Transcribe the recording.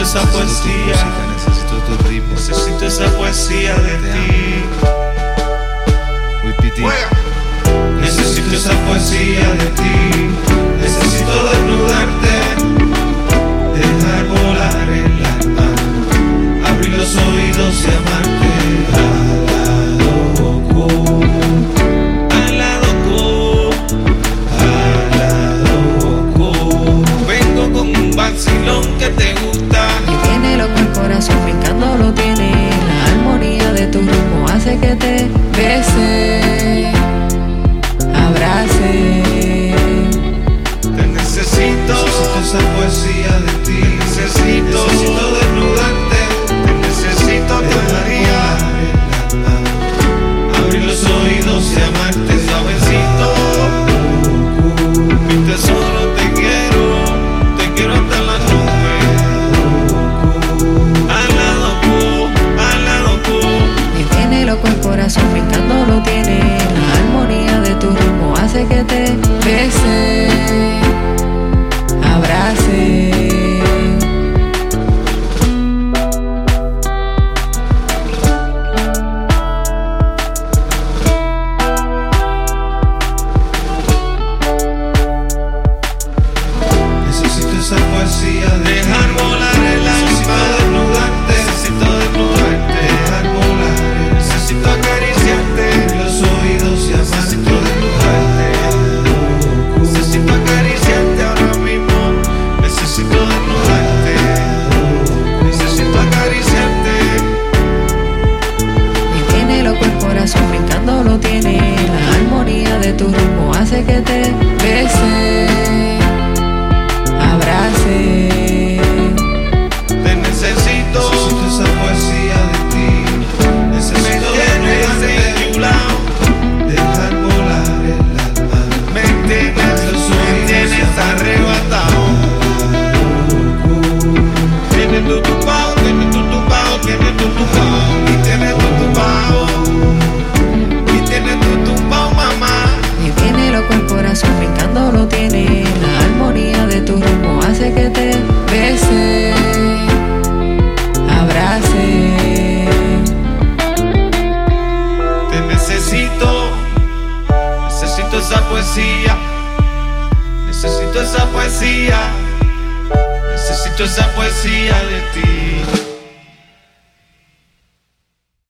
esa poesía. necesito tu ritmo. Necesito esa poesía de ti. Necesito esa poesía de ti. Necesito desnudarte. Dejar volar el alma. Abrir los oídos y amarte. Al lado oculto. Al lado oculto. Al lado oculto. Vengo con un vacilón que te gusta. Brincando lo tiene tu tumbao, tienes tu tumbao, tu tumbao, y tienes tu tumbao, y tu tumbao, mamá. Tiene el corazón brincando lo tiene. La armonía de tu ritmo hace que te bese. Abrace. Te necesito, necesito esa poesía, necesito esa poesía, esa poesía de ti.